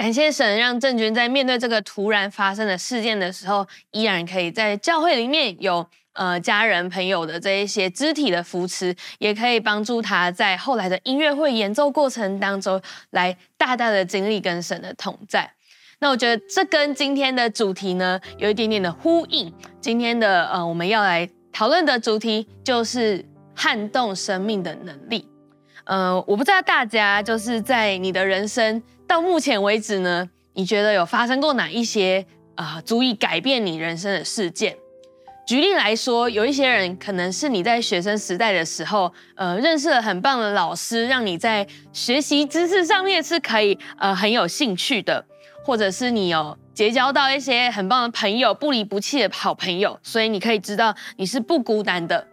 感谢神，让郑钧在面对这个突然发生的事件的时候，依然可以在教会里面有呃家人朋友的这一些肢体的扶持，也可以帮助他在后来的音乐会演奏过程当中，来大大的经历跟神的同在。那我觉得这跟今天的主题呢有一点点的呼应。今天的呃我们要来讨论的主题就是撼动生命的能力。呃，我不知道大家就是在你的人生。到目前为止呢，你觉得有发生过哪一些啊、足以改变你人生的事件？举例来说，有一些人可能是你在学生时代的时候，呃，认识了很棒的老师，让你在学习知识上面是可以呃很有兴趣的，或者是你有结交到一些很棒的朋友，不离不弃的好朋友，所以你可以知道你是不孤单的。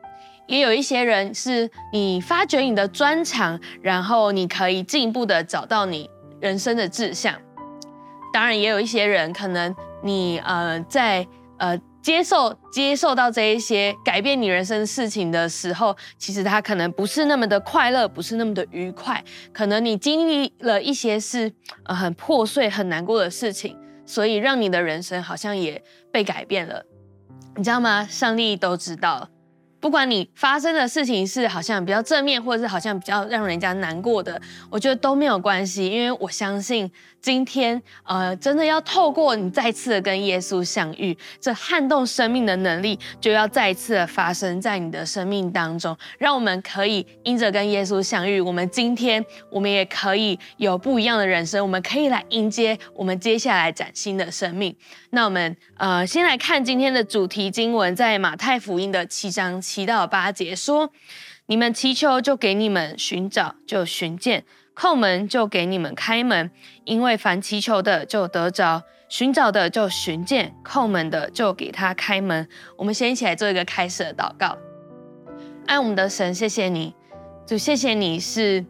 也有一些人是你发掘你的专长，然后你可以进一步的找到你。人生的志向，当然也有一些人，可能你呃在呃接受接受到这一些改变你人生事情的时候，其实他可能不是那么的快乐，不是那么的愉快，可能你经历了一些是呃很破碎、很难过的事情，所以让你的人生好像也被改变了，你知道吗？上帝都知道。不管你发生的事情是好像比较正面，或者是好像比较让人家难过的，我觉得都没有关系，因为我相信今天，呃，真的要透过你再次的跟耶稣相遇，这撼动生命的能力就要再次的发生在你的生命当中，让我们可以因着跟耶稣相遇，我们今天我们也可以有不一样的人生，我们可以来迎接我们接下来崭新的生命。那我们呃，先来看今天的主题经文，在马太福音的七章七到八节说：“你们祈求，就给你们；寻找，就寻见；叩门，就给你们开门。因为凡祈求的，就得着；寻找的，就寻见；叩门的，就给他开门。”我们先一起来做一个开始的祷告。爱我们的神，谢谢你，主，谢谢你是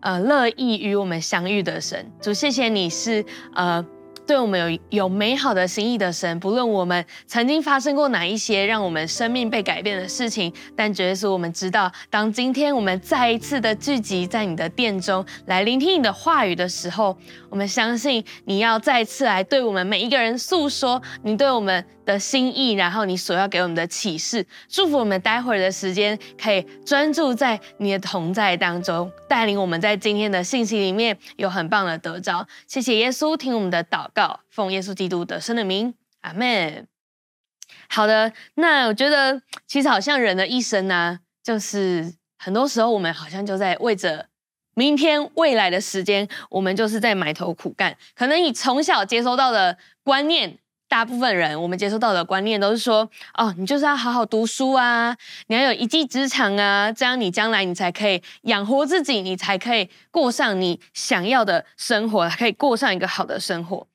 呃乐意与我们相遇的神，主，谢谢你是呃。对我们有有美好的心意的神，不论我们曾经发生过哪一些让我们生命被改变的事情，但绝对是我们知道，当今天我们再一次的聚集在你的殿中来聆听你的话语的时候，我们相信你要再次来对我们每一个人诉说你对我们的心意，然后你所要给我们的启示，祝福我们待会儿的时间可以专注在你的同在当中，带领我们在今天的信息里面有很棒的得着。谢谢耶稣，听我们的祷告，奉耶稣基督得胜的名，阿门。好的，那我觉得其实好像人的一生呢、就是很多时候我们好像就在为着明天未来的时间，我们就是在埋头苦干。可能你从小接收到的观念。大部分人，我们接受到的观念都是说，哦，你就是要好好读书啊，你要有一技之长啊，这样你将来你才可以养活自己，你才可以过上你想要的生活，可以过上一个好的生活。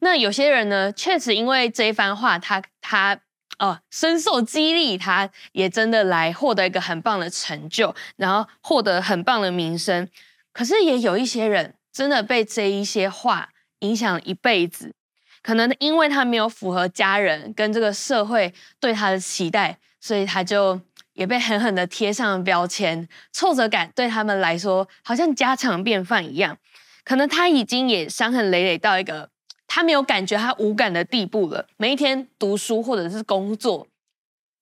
那有些人呢，确实因为这一番话，他他哦深受激励，他也真的来获得一个很棒的成就，然后获得很棒的名声。可是也有一些人，真的被这一些话影响了一辈子。可能因为他没有符合家人跟这个社会对他的期待，所以他就也被狠狠的贴上了标签。挫折感对他们来说好像家常便饭一样。可能他已经也伤痕累累到一个他没有感觉他无感的地步了。每一天读书或者是工作，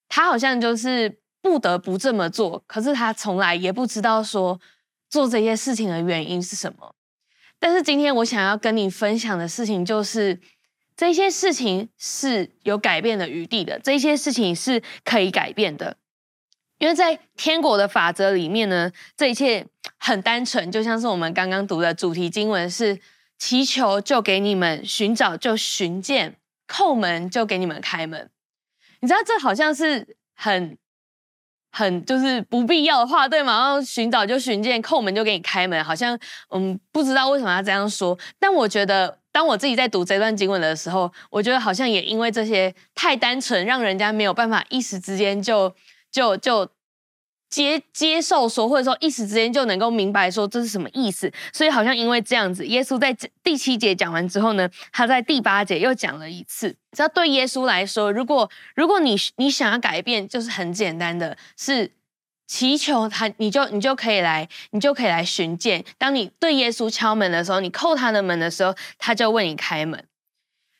他好像就是不得不这么做。可是他从来也不知道说做这些事情的原因是什么。但是今天我想要跟你分享的事情就是。这些事情是有改变的余地的，这些事情是可以改变的，因为在天国的法则里面呢，这一切很单纯，就像是我们刚刚读的主题经文是：祈求就给你们，寻找就寻见，叩门就给你们开门。你知道这好像是很很就是不必要的话，对吗？然后寻找就寻见，叩门就给你开门，好像嗯不知道为什么要这样说，但我觉得。当我自己在读这段经文的时候，我觉得好像也因为这些太单纯，让人家没有办法一时之间就就就接接受说，或者说一时之间就能够明白说这是什么意思。所以好像因为这样子，耶稣在第七节讲完之后呢，他在第八节又讲了一次。只要对耶稣来说，如果如果你你想要改变，就是很简单的，是祈求他，你就你就可以来，你就可以来寻见。当你对耶稣敲门的时候，你叩他的门的时候，他就为你开门。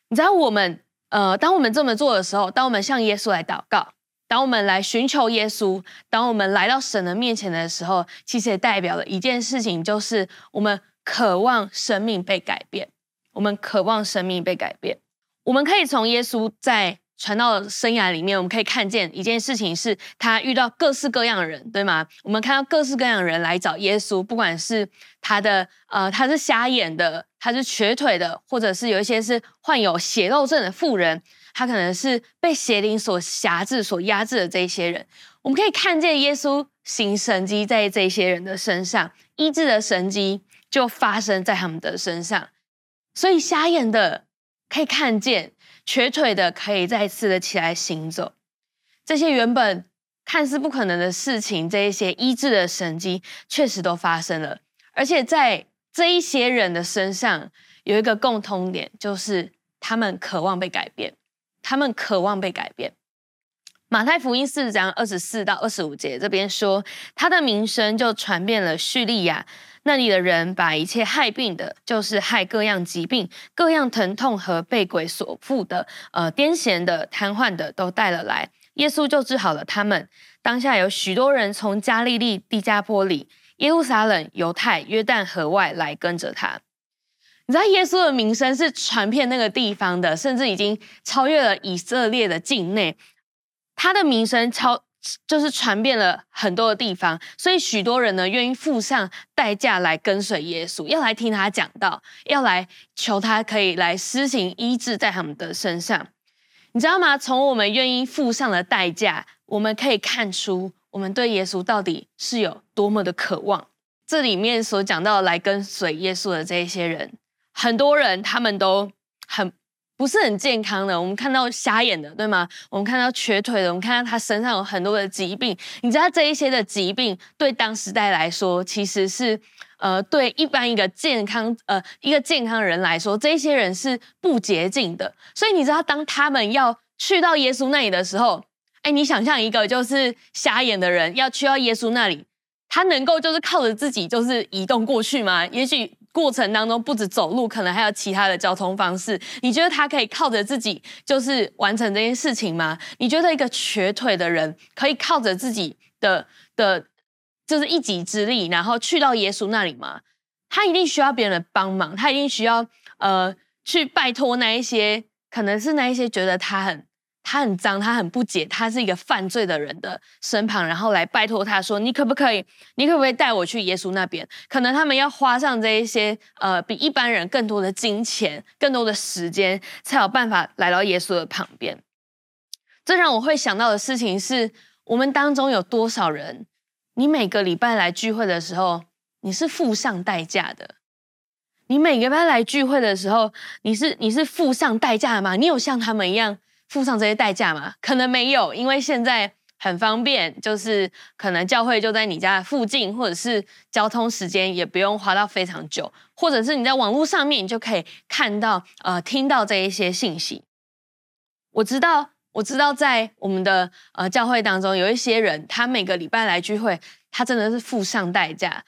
你知道我们呃，当我们这么做的时候，当我们向耶稣来祷告，当我们来寻求耶稣，当我们来到神的面前的时候，其实也代表了一件事情，就是我们渴望生命被改变。我们渴望生命被改变。我们可以从耶稣在传道生涯里面，我们可以看见一件事情，是他遇到各式各样的人，对吗？我们看到各式各样的人来找耶稣，不管是他的呃，他是瞎眼的，他是瘸腿的，或者是有一些是患有血肉症的妇人，他可能是被邪灵所辖制、所压制的这一些人。我们可以看见耶稣行神迹在这些人的身上，医治的神迹就发生在他们的身上，所以瞎眼的可以看见。瘸腿的可以再次的起来行走，这些原本看似不可能的事情，这一些医治的神迹确实都发生了。而且在这一些人的身上有一个共通点，就是他们渴望被改变，他们渴望被改变。马太福音四章二十四到二十五节这边说，他的名声就传遍了叙利亚。那里的人把一切害病的，就是害各样疾病、各样疼痛和被鬼所附的，呃，癫痫的、瘫痪的，都带了来，耶稣就治好了他们。当下有许多人从加利利、低加波里、耶路撒冷、犹太、约旦河外来跟着他。你知道耶稣的名声是传遍那个地方的，甚至已经超越了以色列的境内，他的名声超。就是传遍了很多的地方，所以许多人呢愿意付上代价来跟随耶稣，要来听他讲道，要来求他可以来施行医治在他们的身上。你知道吗？从我们愿意付上的代价，我们可以看出我们对耶稣到底是有多么的渴望。这里面所讲到来跟随耶稣的这一些人，很多人他们都很。不是很健康的，我们看到瞎眼的，对吗？我们看到瘸腿的，我们看到他身上有很多的疾病。你知道这一些的疾病对当时代来说，其实是呃，对一般一个健康呃一个健康人来说，这些人是不洁净的。所以你知道，当他们要去到耶稣那里的时候，哎，你想象一个就是瞎眼的人要去到耶稣那里，他能够就是靠着自己就是移动过去吗？也许。过程当中不止走路，可能还有其他的交通方式。你觉得他可以靠着自己就是完成这件事情吗？你觉得一个瘸腿的人可以靠着自己的的，就是一己之力，然后去到耶稣那里吗？他一定需要别人的帮忙，他一定需要呃去拜托那一些，可能是那一些觉得他很。他很脏，他很不解，他是一个犯罪的人的身旁，然后来拜托他说：“你可不可以？你可不可以带我去耶稣那边？”可能他们要花上这一些呃，比一般人更多的金钱、更多的时间，才有办法来到耶稣的旁边。这让我会想到的事情是：我们当中有多少人，你每个礼拜来聚会的时候，你是付上代价的？你每个礼拜来聚会的时候，你是你是付上代价的吗？你有像他们一样？付上这些代价吗？可能没有，因为现在很方便，就是可能教会就在你家附近，或者是交通时间也不用花到非常久，或者是你在网络上面，你就可以看到、呃，听到这一些信息。我知道，我知道，在我们的呃教会当中，有一些人，他每个礼拜来聚会，他真的是付上代价，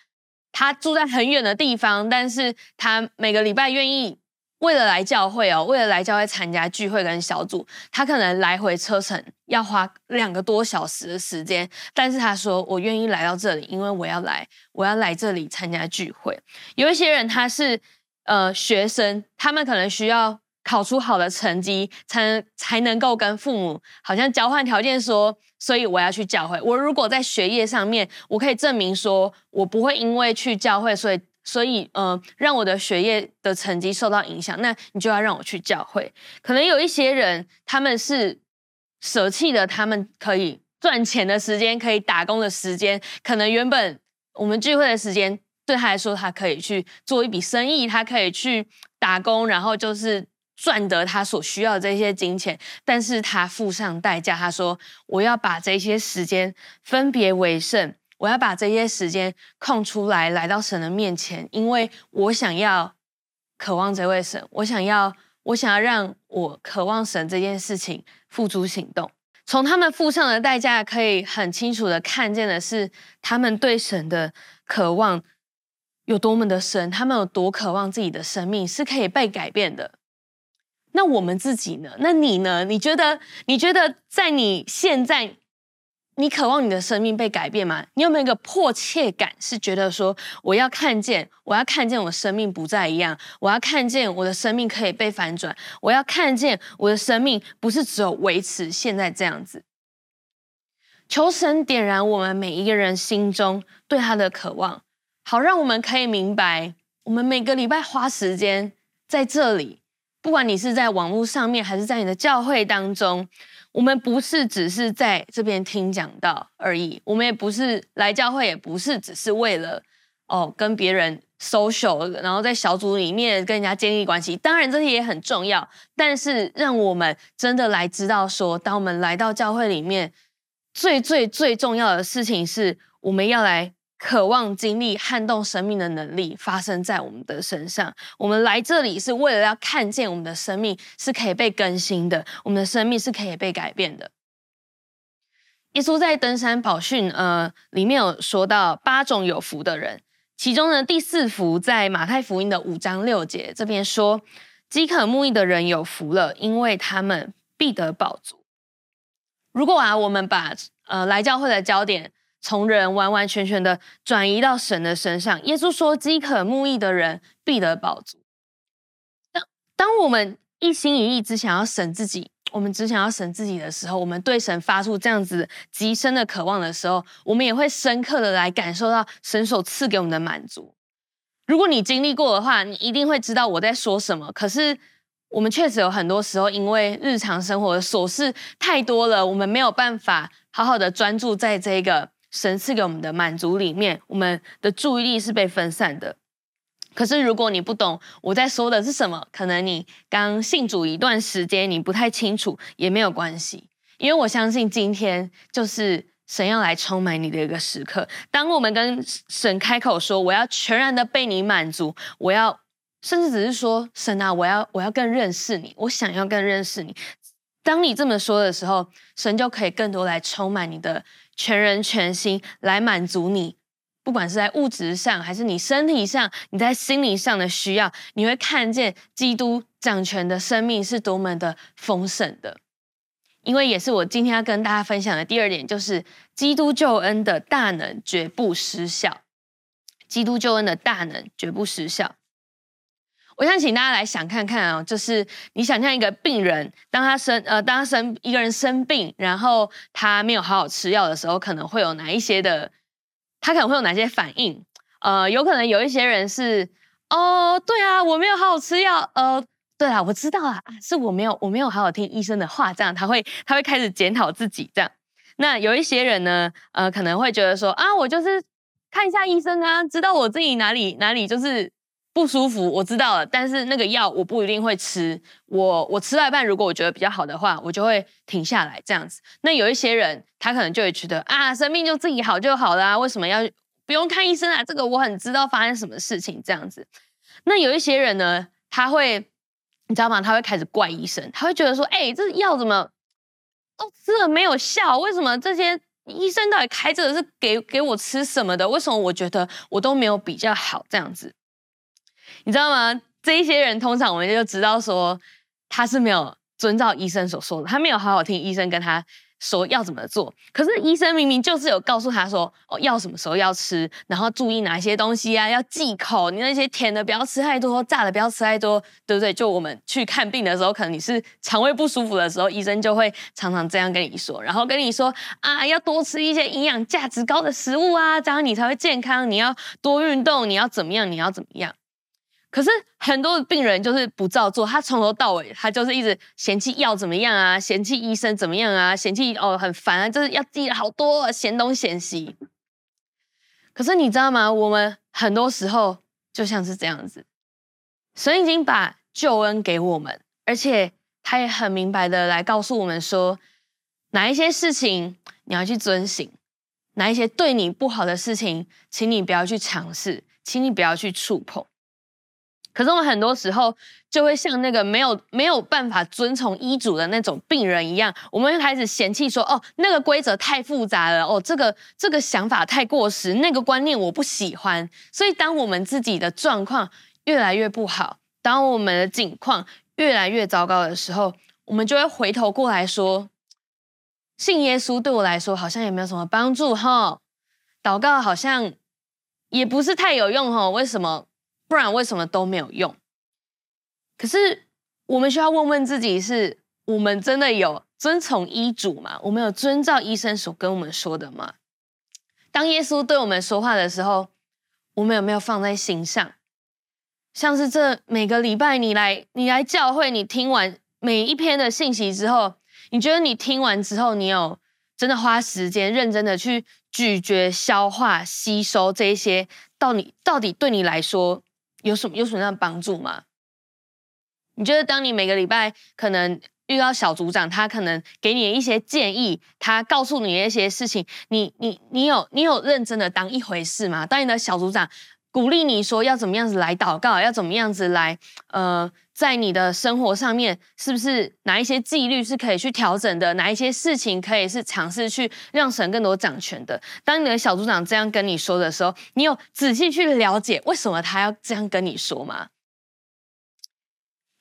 他住在很远的地方，但是他每个礼拜愿意。为了来教会哦，为了来教会参加聚会跟小组，他可能来回车程要花两个多小时的时间。但是他说：“我愿意来到这里，因为我要来，我要来这里参加聚会。”有一些人他是呃学生，他们可能需要考出好的成绩，才能才能够跟父母好像交换条件说，所以我要去教会。我如果在学业上面，我可以证明说我不会因为去教会，所以。所以，呃，让我的学业的成绩受到影响，那你就要让我去教会。可能有一些人，他们是舍弃了他们可以赚钱的时间，可以打工的时间。可能原本我们聚会的时间对他来说，他可以去做一笔生意，他可以去打工，然后就是赚得他所需要的这些金钱。但是他付上代价，他说：“我要把这些时间分别为圣。”我要把这些时间空出来，来到神的面前，因为我想要渴望这位神，我想要，我想要让我渴望神这件事情付诸行动。从他们付上的代价，可以很清楚的看见的是，他们对神的渴望有多么的深，他们有多渴望自己的生命是可以被改变的。那我们自己呢？那你呢？你觉得？你觉得在你现在，你渴望你的生命被改变吗？你有没有一个迫切感，是觉得说，我要看见，我要看见我生命不再一样，我要看见我的生命可以被反转，我要看见我的生命不是只有维持现在这样子。求神点燃我们每一个人心中对他的渴望，好让我们可以明白，我们每个礼拜花时间在这里。不管你是在网络上面，还是在你的教会当中，我们不是只是在这边听讲道而已。我们也不是来教会，也不是只是为了哦跟别人 social，然后在小组里面跟人家建立关系。当然这些也很重要，但是让我们真的来知道说，当我们来到教会里面，最最最重要的事情是，我们要来。渴望经历撼动生命的能力发生在我们的身上。我们来这里是为了要看见我们的生命是可以被更新的，我们的生命是可以被改变的。耶稣在登山宝训呃里面有说到八种有福的人，其中的第四福在马太福音的五章六节这边说：饥渴慕义的人有福了，因为他们必得饱足。如果啊，我们把呃来教会的焦点。从人完完全全的转移到神的身上。耶稣说：“饥渴慕义的人必得饱足。”当当我们一心一意只想要神自己，我们只想要神自己的时候，我们对神发出这样子极深的渴望的时候，我们也会深刻的来感受到神所赐给我们的满足。如果你经历过的话，你一定会知道我在说什么。可是我们确实有很多时候，因为日常生活的琐事太多了，我们没有办法好好的专注在这个。神赐给我们的满足里面，我们的注意力是被分散的。可是如果你不懂我在说的是什么，可能你刚信主一段时间，你不太清楚也没有关系，因为我相信今天就是神要来充满你的一个时刻。当我们跟神开口说我要全然的被你满足，我要甚至只是说神啊，我要我要更认识你，我想要更认识你。当你这么说的时候，神就可以更多来充满你的。全人全心来满足你，不管是在物质上，还是你身体上，你在心理上的需要，你会看见基督掌权的生命是多么的丰盛的。因为也是我今天要跟大家分享的第二点，就是基督救恩的大能绝不失效。基督救恩的大能绝不失效。我想请大家来想看看啊，就是你想象一个病人，当他生呃，当他生一个人生病，然后他没有好好吃药的时候，可能会有哪一些的，他可能会有哪些反应？呃，有可能有一些人是，哦，对啊，我没有好好吃药，呃，对啊，我知道啊，是我没有我没有好好听医生的话，这样他会他会开始检讨自己这样。那有一些人呢，呃，可能会觉得说啊，我就是看一下医生啊，知道我自己哪里哪里就是。不舒服，我知道了，但是那个药我不一定会吃。我我吃到一半，如果我觉得比较好的话，我就会停下来这样子。那有一些人，他可能就会觉得啊，生命就自己好就好了啊，为什么要不用看医生啊？这个我很知道发生什么事情这样子。那有一些人呢，他会你知道吗？他会开始怪医生，他会觉得说，哎，这药怎么都吃了没有效？为什么这些医生到底开这个是给给我吃什么的？为什么我觉得我都没有比较好这样子？你知道吗？这一些人通常我们就知道说他是没有遵照医生所说的，他没有好好听医生跟他说要怎么做。可是医生明明就是有告诉他说哦，要什么时候要吃，然后注意哪些东西啊，要忌口，你那些甜的不要吃太多，炸的不要吃太多，对不对？就我们去看病的时候，可能你是肠胃不舒服的时候，医生就会常常这样跟你说，然后跟你说啊，要多吃一些营养价值高的食物啊，这样你才会健康。你要多运动，你要怎么样？你要怎么样？可是很多病人就是不照做，他从头到尾他就是一直嫌弃药怎么样啊，嫌弃医生怎么样啊，嫌弃哦很烦啊，就是要记好多嫌东嫌西。可是你知道吗？我们很多时候就像是这样子，神已经把救恩给我们，而且他也很明白的来告诉我们说，哪一些事情你要去遵行，哪一些对你不好的事情，请你不要去尝试，请你不要去触碰。可是我们很多时候就会像那个没有没有办法遵从医嘱的那种病人一样，我们会开始嫌弃说：“哦，那个规则太复杂了，哦，这个这个想法太过时，那个观念我不喜欢。”所以，当我们自己的状况越来越不好，当我们的境况越来越糟糕的时候，我们就会回头过来说：“信耶稣对我来说好像也没有什么帮助哈，祷告好像也不是太有用哈，为什么？”不然为什么都没有用？可是我们需要问问自己：是我们真的有遵从医嘱吗？我们有遵照医生所跟我们说的吗？当耶稣对我们说话的时候，我们有没有放在心上？像是这每个礼拜你来，你来教会，你听完每一篇的信息之后，你觉得你听完之后，你有真的花时间认真的去咀嚼、消化、吸收这些，到底到底对你来说？有什么有什么样的帮助吗？你觉得当你每个礼拜可能遇到小组长，他可能给你一些建议，他告诉你一些事情，你你你有你有认真的当一回事吗？当你的小组长鼓励你说要怎么样子来祷告，要怎么样子来呃。在你的生活上面，是不是哪一些纪律是可以去调整的？哪一些事情可以是尝试去让神更多掌权的？当你的小组长这样跟你说的时候，你有仔细去了解为什么他要这样跟你说吗？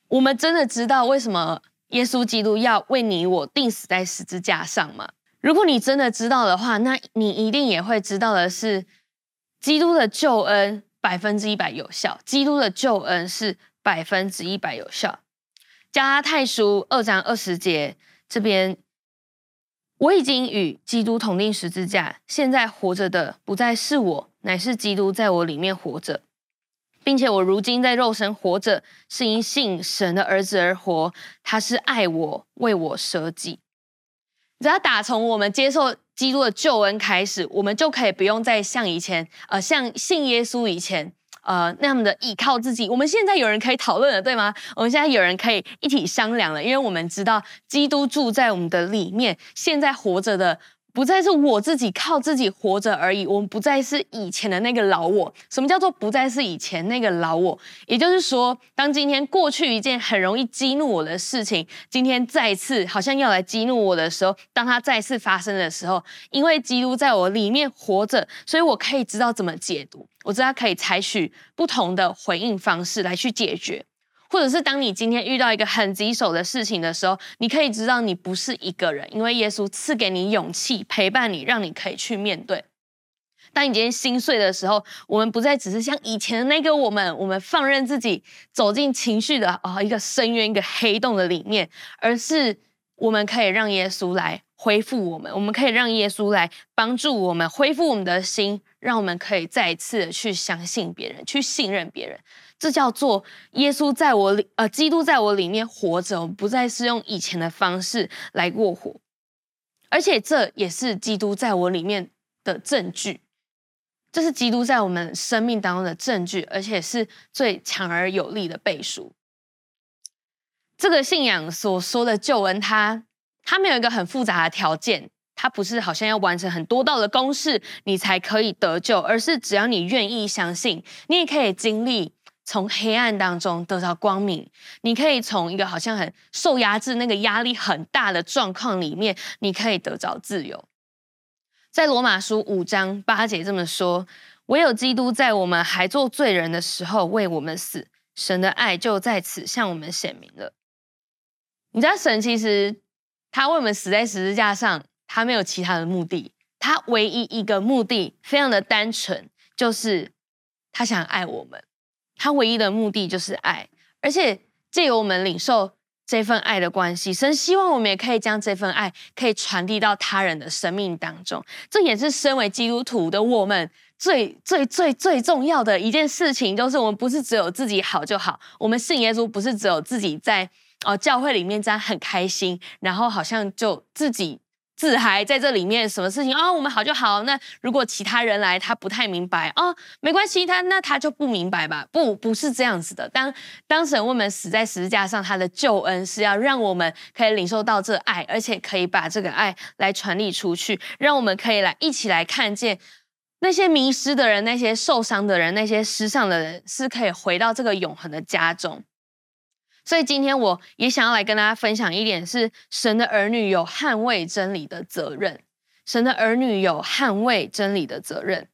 我们真的知道为什么耶稣基督要为你我钉死在十字架上吗？如果你真的知道的话，那你一定也会知道的是，基督的救恩百分之一百有效。基督的救恩是。百分之一百有效。加拉太书二章二十节这边，我已经与基督同钉十字架，现在活着的不再是我，乃是基督在我里面活着，并且我如今在肉身活着，是因信神的儿子而活。他是爱我，为我舍己。只要打从我们接受基督的救恩开始，我们就可以不用再像以前，呃，像信耶稣以前。呃，那样的依靠自己，我们现在有人可以讨论了，对吗？我们现在有人可以一起商量了，因为我们知道基督住在我们的里面，现在活着的。不再是我自己靠自己活着而已，我们不再是以前的那个老我。什么叫做不再是以前那个老我？也就是说，当今天过去一件很容易激怒我的事情，今天再次好像要来激怒我的时候，当它再次发生的时候，因为基督在我里面活着，所以我可以知道怎么解读，我知道可以采取不同的回应方式来去解决。或者是当你今天遇到一个很棘手的事情的时候，你可以知道你不是一个人，因为耶稣赐给你勇气，陪伴你，让你可以去面对。当你今天心碎的时候，我们不再只是像以前的那个我们，我们放任自己走进情绪的啊一个深渊、一个黑洞的里面，而是我们可以让耶稣来恢复我们，我们可以让耶稣来帮助我们恢复我们的心，让我们可以再一次的去相信别人，去信任别人。这叫做耶稣在我里，呃，基督在我里面活着，不再是用以前的方式来过活，而且这也是基督在我里面的证据，这是基督在我们生命当中的证据，而且是最强而有力的背书。这个信仰所说的救恩它，它它没有一个很复杂的条件，它不是好像要完成很多道的公式你才可以得救，而是只要你愿意相信，你也可以经历。从黑暗当中得到光明，你可以从一个好像很受压制、那个压力很大的状况里面，你可以得着自由。在罗马书五章八节这么说：“唯有基督在我们还做罪人的时候为我们死，神的爱就在此向我们显明了。”你知道，神其实他为我们死在十字架上，他没有其他的目的，他唯一一个目的非常的单纯，就是他想爱我们。他唯一的目的就是爱，而且借由我们领受这份爱的关系，神希望我们也可以将这份爱可以传递到他人的生命当中。这也是身为基督徒的我们最最最最重要的一件事情，就是我们不是只有自己好就好。我们信耶稣不是只有自己在哦、教会里面这样很开心，然后好像就自己。自嗨在这里面，什么事情哦，我们好就好。那如果其他人来，他不太明白哦，没关系，他那他就不明白吧？不，不是这样子的。当当神为我们死在十字架上，他的救恩是要让我们可以领受到这爱，而且可以把这个爱来传递出去，让我们可以来一起来看见那些迷失的人，那些受伤的人，那些失丧的人，是可以回到这个永恒的家中。所以今天我也想要来跟大家分享一点，是神的儿女有捍卫真理的责任。神的儿女有捍卫真理的责任。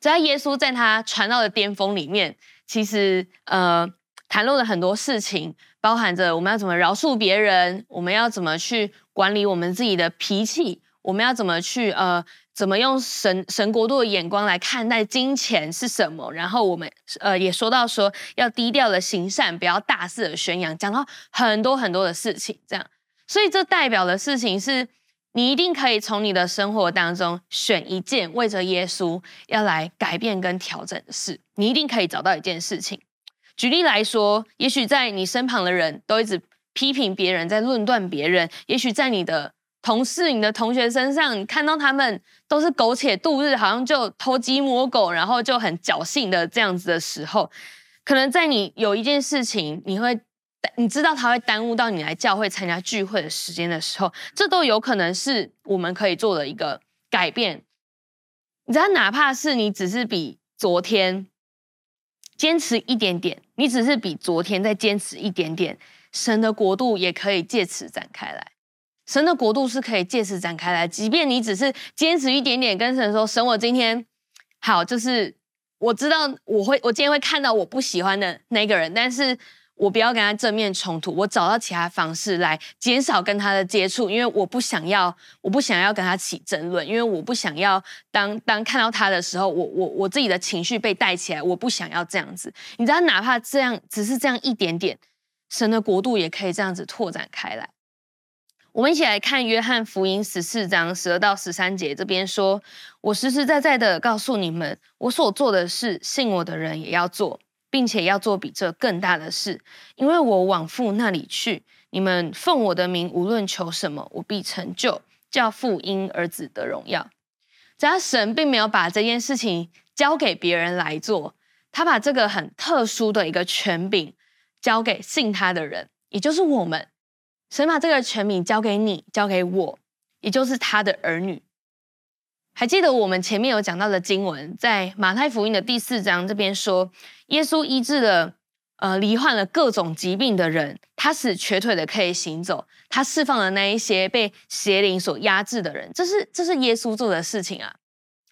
在耶稣在他传道的巅峰里面，其实呃谈论了很多事情，包含着我们要怎么饶恕别人，我们要怎么去管理我们自己的脾气，我们要怎么去呃。怎么用神神国度的眼光来看待金钱是什么？然后我们呃也说到说要低调的行善，不要大肆的宣扬，讲到很多很多的事情，这样。所以这代表的事情是，你一定可以从你的生活当中选一件为着耶稣要来改变跟调整的事，你一定可以找到一件事情。举例来说，也许在你身旁的人都一直批评别人，在论断别人，也许在你的。同事，你的同学身上，你看到他们都是苟且度日，好像就偷鸡摸狗，然后就很侥幸的这样子的时候，可能在你有一件事情，你会你知道他会耽误到你来教会参加聚会的时间的时候，这都有可能是我们可以做的一个改变。你知道，哪怕是你只是比昨天坚持一点点，你只是比昨天再坚持一点点，神的国度也可以借此展开来。神的国度是可以借此展开来，即便你只是坚持一点点，跟神说：“神，我今天好，就是我知道我会，我今天会看到我不喜欢的那个人，但是我不要跟他正面冲突，我找到其他方式来减少跟他的接触，因为我不想要，我不想要跟他起争论，因为我不想要当当看到他的时候，我我我自己的情绪被带起来，我不想要这样子。你知道，哪怕这样，只是这样一点点，神的国度也可以这样子拓展开来。”我们一起来看约翰福音十四章十二到十三节，这边说：“我实实在在的告诉你们，我所做的事，信我的人也要做，并且要做比这更大的事，因为我往父那里去。你们奉我的名无论求什么，我必成就，叫父因儿子得荣耀。只要神并没有把这件事情交给别人来做，他把这个很特殊的一个权柄交给信他的人，也就是我们。”神把这个权柄交给你，交给我，也就是他的儿女。还记得我们前面有讲到的经文，在马太福音的第四章这边说，耶稣医治了呃罹患了各种疾病的人，他使瘸腿的可以行走，他释放了那一些被邪灵所压制的人。这是这是耶稣做的事情啊！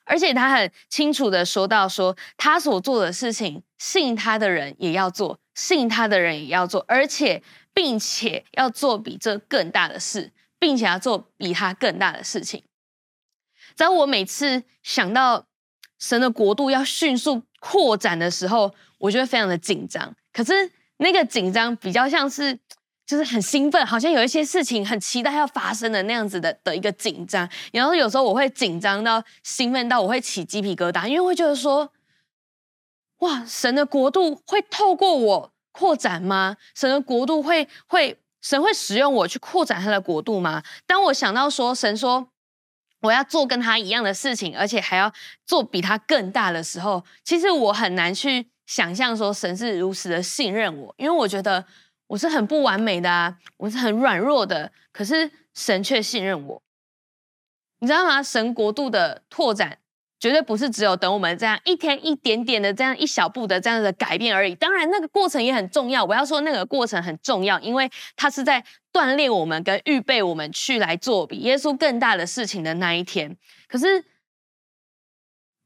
而且他很清楚的说到说，说他所做的事情，信他的人也要做，信他的人也要做，而且。并且要做比这更大的事，并且要做比他更大的事情。只要我每次想到神的国度要迅速扩展的时候，我就会非常的紧张。可是那个紧张比较像是，就是很兴奋，好像有一些事情很期待要发生的那样子的的一个紧张。然后有时候我会紧张到兴奋到我会起鸡皮疙瘩，因为会觉得说，哇，神的国度会透过我。扩展吗？神的国度会会神会使用我去扩展他的国度吗？当我想到说神说我要做跟他一样的事情，而且还要做比他更大的时候，其实我很难去想象说神是如此的信任我，因为我觉得我是很不完美的啊，我是很软弱的，可是神却信任我。你知道吗？神国度的拓展。绝对不是只有等我们这样一天一点点的这样一小步的这样的改变而已。当然，那个过程也很重要。我要说，那个过程很重要，因为它是在锻炼我们跟预备我们去来做比耶稣更大的事情的那一天。可是，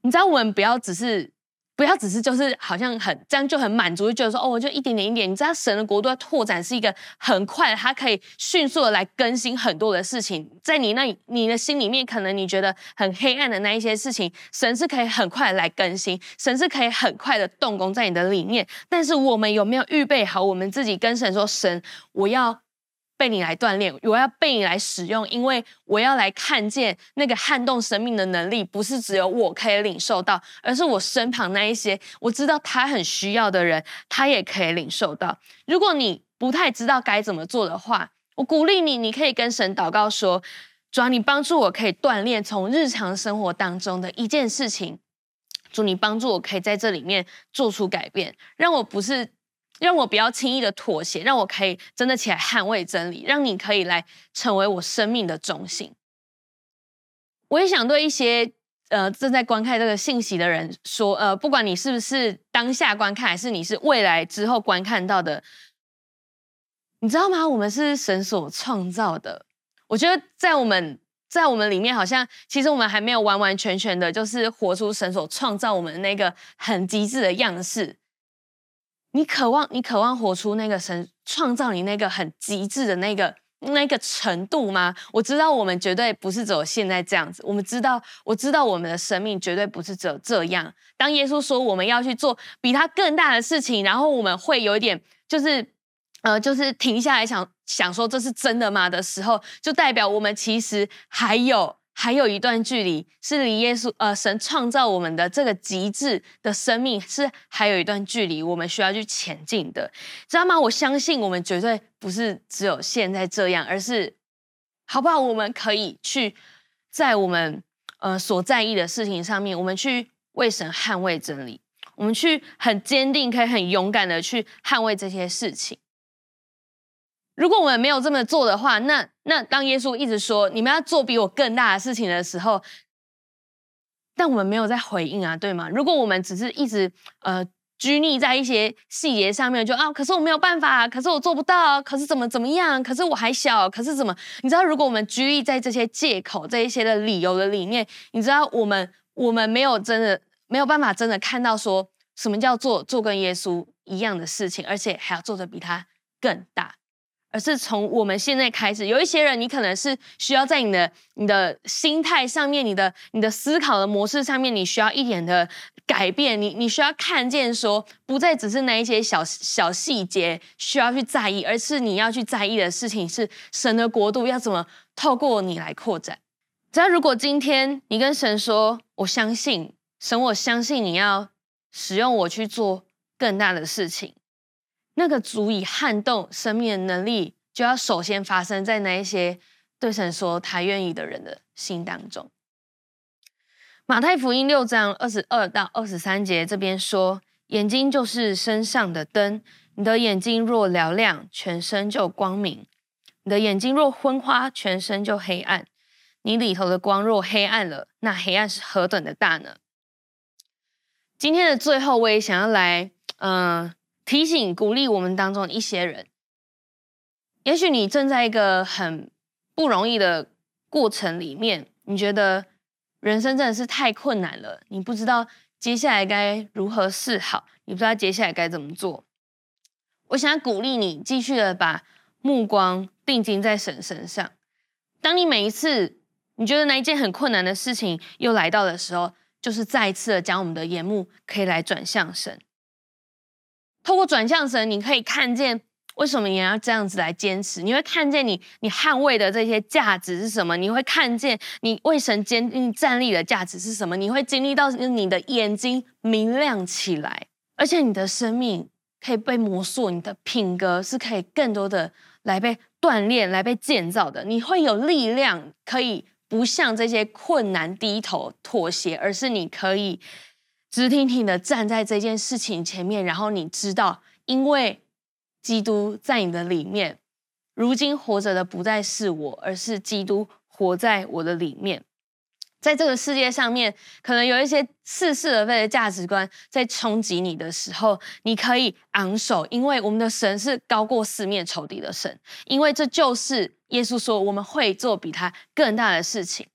你知道，我们不要只是。不要只是就是好像很这样就很满足，就觉得说哦，我就一点点一点。你知道神的国度要拓展是一个很快，它可以迅速的来更新很多的事情。在你那里，你的心里面可能你觉得很黑暗的那一些事情，神是可以很快的来更新，神是可以很快的动工在你的里面。但是我们有没有预备好我们自己跟神说，神，我要。被你来锻炼，我要被你来使用，因为我要来看见那个撼动生命的能力，不是只有我可以领受到，而是我身旁那一些我知道他很需要的人，他也可以领受到。如果你不太知道该怎么做的话，我鼓励你，你可以跟神祷告说：主啊，你帮助我可以锻炼从日常生活当中的一件事情，主你帮助我可以在这里面做出改变，让我不是。让我不要轻易的妥协，让我可以真的起来捍卫真理，让你可以来成为我生命的中心。我也想对一些呃正在观看这个信息的人说，呃，不管你是不是当下观看，还是你是未来之后观看到的，你知道吗？我们是神所创造的。我觉得在我们在我们里面，好像其实我们还没有完完全全的，就是活出神所创造我们那个很极致的样式。你渴望，你渴望活出那个神创造你那个很极致的那个那个程度吗？我知道我们绝对不是只有现在这样子。我们知道，我知道我们的生命绝对不是只有这样。当耶稣说我们要去做比他更大的事情，然后我们会有一点就是。呃，就是停下来想想说这是真的吗的时候，就代表我们其实还有还有一段距离，是离耶稣呃神创造我们的这个极致的生命是还有一段距离，我们需要去前进的，知道吗？我相信我们绝对不是只有现在这样，而是好不好？我们可以去在我们呃所在意的事情上面，我们去为神捍卫真理，我们去很坚定，可以很勇敢的去捍卫这些事情。如果我们没有这么做的话，那那当耶稣一直说你们要做比我更大的事情的时候，但我们没有在回应啊，对吗？如果我们只是一直呃拘泥在一些细节上面，就啊，可是我没有办法，可是我做不到，可是怎么怎么样，可是我还小，可是怎么？你知道，如果我们拘泥在这些借口、这一些的理由的里面，你知道，我们我们没有真的没有办法真的看到说什么叫做做跟耶稣一样的事情，而且还要做的比他更大。而是从我们现在开始，有一些人，你可能是需要在你的你的心态上面，你的你的思考的模式上面，你需要一点的改变。你你需要看见说，不再只是那一些小小细节需要去在意，而是你要去在意的事情是神的国度要怎么透过你来扩展。只要如果今天你跟神说，我相信神，我相信你要使用我去做更大的事情。那个足以撼动生命的能力，就要首先发生在那一些对神说他愿意的人的心当中。马太福音六章二十二到二十三节这边说：“眼睛就是身上的灯，你的眼睛若瞭亮，全身就光明；你的眼睛若昏花，全身就黑暗。你里头的光若黑暗了，那黑暗是何等的大呢？”今天的最后，我也想要来，嗯、提醒、鼓励我们当中一些人，也许你正在一个很不容易的过程里面，你觉得人生真的是太困难了，你不知道接下来该如何是好，你不知道接下来该怎么做。我想要鼓励你，继续的把目光定睛在神身上。当你每一次你觉得那一件很困难的事情又来到的时候，就是再一次的将我们的眼目可以来转向神。透过转向神，你可以看见为什么你要这样子来坚持。你会看见你你捍卫的这些价值是什么？你会看见你为神坚定站立的价值是什么？你会经历到你的眼睛明亮起来，而且你的生命可以被磨塑，你的品格是可以更多的来被锻炼、来被建造的。你会有力量，可以不向这些困难低头妥协，而是你可以。直挺挺的站在这件事情前面，然后你知道，因为基督在你的里面，如今活着的不再是我，而是基督活在我的里面。在这个世界上面，可能有一些似是而非的价值观在冲击你的时候，你可以昂首，因为我们的神是高过四面仇敌的神，因为这就是耶稣说我们会做比他更大的事情，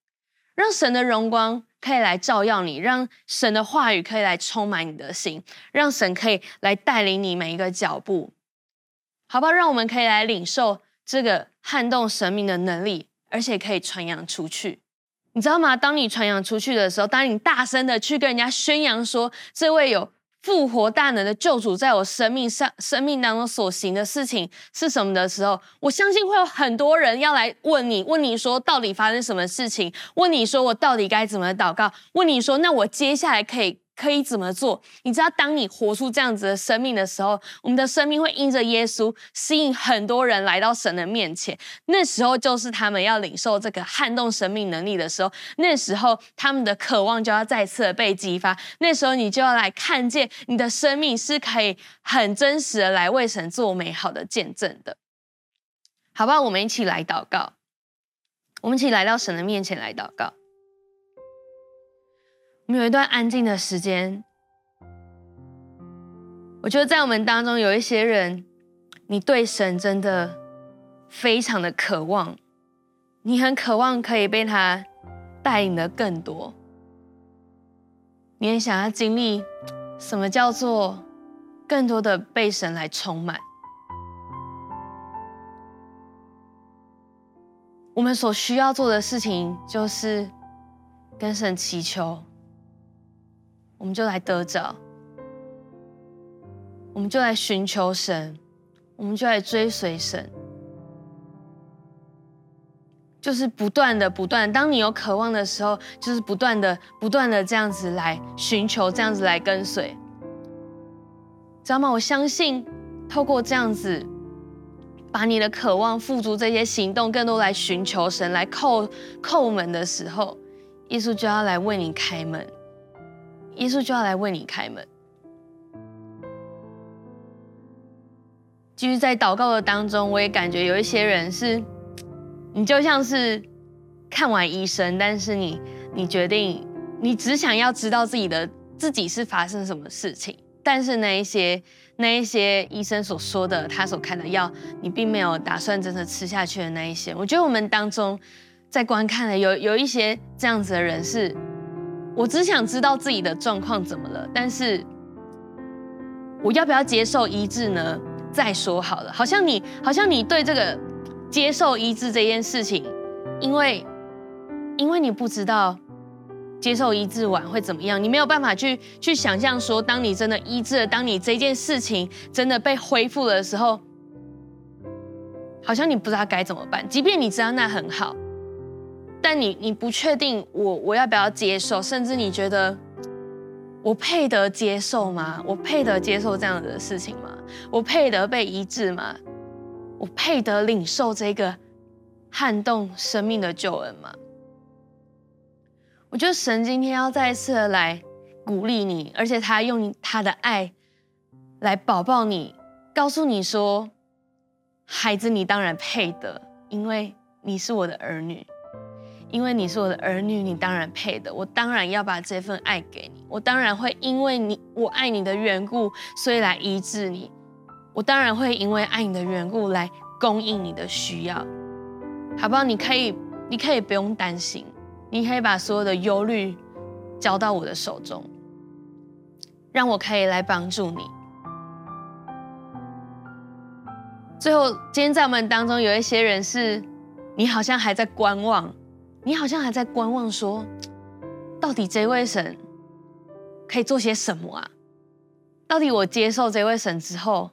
让神的荣光。可以来照耀你，让神的话语可以来充满你的心，让神可以来带领你每一个脚步，好不好？让我们可以来领受这个撼动神明的能力，而且可以传扬出去。你知道吗？当你传扬出去的时候，当你大声的去跟人家宣扬说，这位有。复活大能的救主在我生命上、生命当中所行的事情是什么的时候，我相信会有很多人要来问你，问你说到底发生什么事情？问你说我到底该怎么祷告？问你说那我接下来可以。可以怎么做？你知道，当你活出这样子的生命的时候，我们的生命会因着耶稣吸引很多人来到神的面前。那时候就是他们要领受这个撼动生命能力的时候。那时候他们的渴望就要再次的被激发。那时候你就要来看见你的生命是可以很真实的来为神做美好的见证的。好不好？我们一起来祷告。我们一起来到神的面前来祷告。我们有一段安静的时间。我觉得在我们当中有一些人，你对神真的非常的渴望，你很渴望可以被他带领的更多，你也想要经历什么叫做更多的被神来充满。我们所需要做的事情就是跟神祈求，我们就来得着，我们就来寻求神，我们就来追随神，就是不断的、不断。当你有渴望的时候，就是不断的、不断的这样子来寻求，这样子来跟随，知道吗？我相信透过这样子。把你的渴望付诸这些行动，更多来寻求神，来叩叩门的时候，耶稣就要来为你开门。耶稣就要来为你开门。继续在祷告的当中，我也感觉有一些人是，你就像是看完医生，但是你你决定，你只想要知道自己的自己是发生什么事情，但是那一些。那一些医生所说的，他所开的药，你并没有打算真的吃下去的那一些，我觉得我们当中在观看的有有一些这样子的人是，我只想知道自己的状况怎么了，但是我要不要接受医治呢？再说好了，好像你好像你对这个接受医治这件事情，因为因为你不知道。接受医治完会怎么样？你没有办法去去想象说，当你真的医治了，当你这件事情真的被恢复了的时候，好像你不知道该怎么办。即便你知道那很好，但你你不确定我我要不要接受，甚至你觉得我配得接受吗？我配得接受这样子的事情吗？我配得被医治吗？我配得领受这个撼动生命的救恩吗？我觉得神今天要再一次的来鼓励你，而且他用他的爱来抱抱你，告诉你说：“孩子，你当然配得，因为你是我的儿女，因为你是我的儿女，你当然配的。我当然要把这份爱给你，我当然会因为你我爱你的缘故，所以来医治你。我当然会因为爱你的缘故来供应你的需要，好不好？你可以，你可以不用担心。”你可以把所有的忧虑交到我的手中，让我可以来帮助你。最后，今天在我们当中有一些人是，你好像还在观望，你好像还在观望，说，到底这位神可以做些什么啊？到底我接受这位神之后，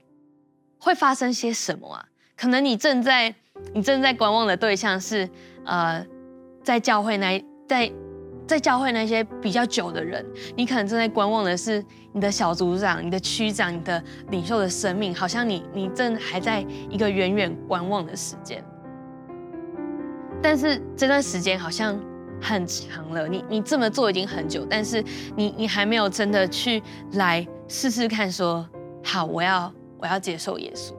会发生些什么啊？可能你正在，你正在观望的对象是，呃。在教会那，在在教会那些比较久的人，你可能正在观望的是你的小组长、你的区长、你的领袖的生命，好像你你正还在一个远远观望的时间。但是这段时间好像很长了，你你这么做已经很久，但是你你还没有真的去来试试看说，好，我要我要接受耶稣。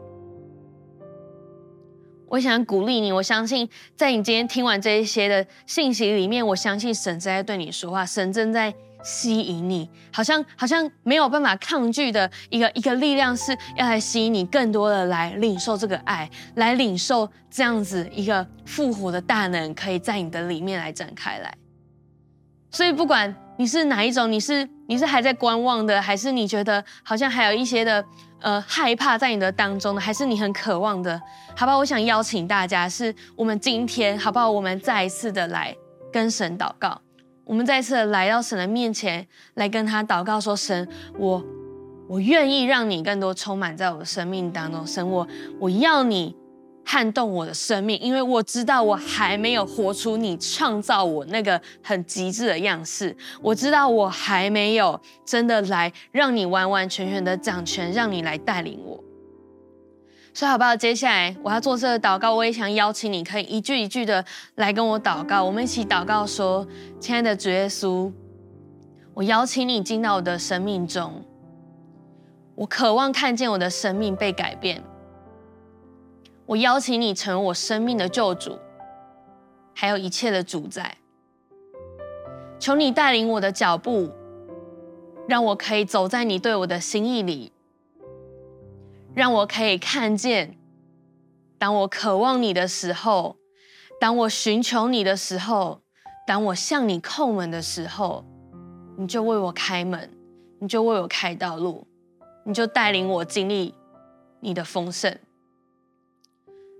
我想鼓励你，我相信在你今天听完这一些的信息里面，我相信神正在对你说话，神正在吸引你，好像好像没有办法抗拒的一个一个力量，是要来吸引你更多的来领受这个爱，来领受这样子一个复活的大能，可以在你的里面来展开来。所以不管你是哪一种，你是你是还在观望的，还是你觉得好像还有一些的。呃，害怕在你的当中呢，还是你很渴望的，好不好？我想邀请大家，是我们今天，好不好？我们再一次的来跟神祷告，我们再次来到神的面前，来跟他祷告，说：神，我我愿意让你更多充满在我的生命当中，神，我我要你。撼动我的生命，因为我知道我还没有活出你创造我那个很极致的样式。我知道我还没有真的来让你完完全全的掌权，让你来带领我。所以好不好？接下来我要做这个祷告，我也想邀请你，可以一句一句的来跟我祷告。我们一起祷告说：亲爱的主耶稣，我邀请你进到我的生命中，我渴望看见我的生命被改变。我邀请你成为我生命的救主，还有一切的主宰。求你带领我的脚步，让我可以走在你对我的心意里，让我可以看见，当我渴望你的时候，当我寻求你的时候，当我向你叩门的时候，你就为我开门，你就为我开道路，你就带领我经历你的丰盛。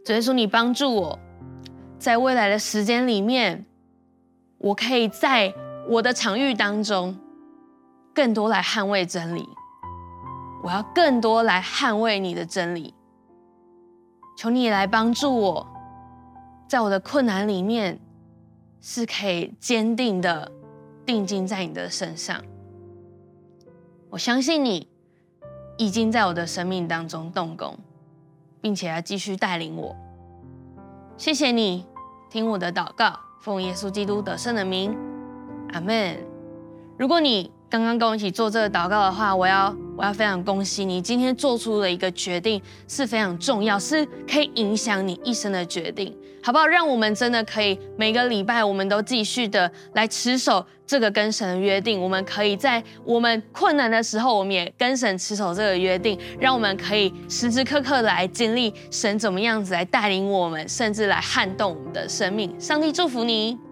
主耶稣，你帮助我，在未来的时间里面，我可以在我的场域当中，更多来捍卫真理。我要更多来捍卫你的真理。求你来帮助我，在我的困难里面，是可以坚定的定睛在你的身上。我相信你已经在我的生命当中动工。并且要继续带领我，谢谢你听我的祷告，奉耶稣基督得胜的名，阿门。如果你刚刚跟我一起做这个祷告的话，我要我要非常恭喜你，今天做出了一个决定是非常重要，是可以影响你一生的决定，好不好？让我们真的可以每个礼拜，我们都继续的来持守这个跟神的约定。我们可以在我们困难的时候，我们也跟神持守这个约定，让我们可以时时刻刻来经历神怎么样子来带领我们，甚至来撼动我们的生命。上帝祝福你。